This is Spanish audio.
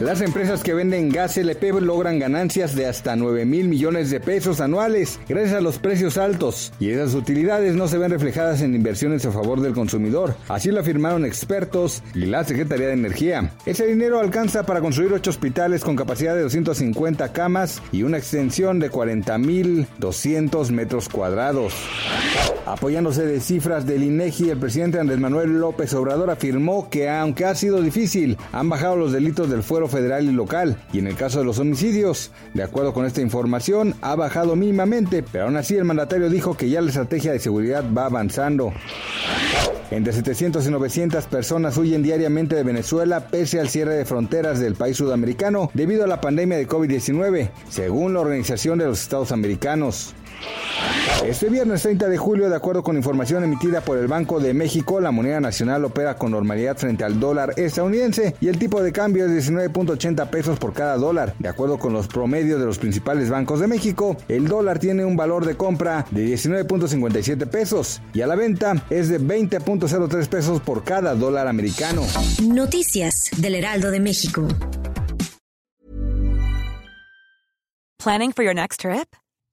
Las empresas que venden gas LP logran ganancias de hasta 9 mil millones de pesos anuales gracias a los precios altos y esas utilidades no se ven reflejadas en inversiones a favor del consumidor. Así lo afirmaron expertos y la Secretaría de Energía. Ese dinero alcanza para construir ocho hospitales con capacidad de 250 camas y una extensión de 40 mil 200 metros cuadrados. Apoyándose de cifras del INEGI, el presidente Andrés Manuel López Obrador afirmó que aunque ha sido difícil, han bajado los delitos del fuero federal y local. Y en el caso de los homicidios, de acuerdo con esta información, ha bajado mínimamente, pero aún así el mandatario dijo que ya la estrategia de seguridad va avanzando. Entre 700 y 900 personas huyen diariamente de Venezuela pese al cierre de fronteras del país sudamericano debido a la pandemia de COVID-19, según la Organización de los Estados Americanos. Este viernes 30 de julio, de acuerdo con información emitida por el Banco de México, la moneda nacional opera con normalidad frente al dólar estadounidense y el tipo de cambio es 19.80 pesos por cada dólar. De acuerdo con los promedios de los principales bancos de México, el dólar tiene un valor de compra de 19.57 pesos y a la venta es de 20.03 pesos por cada dólar americano. Noticias del Heraldo de México. Planning for your next trip?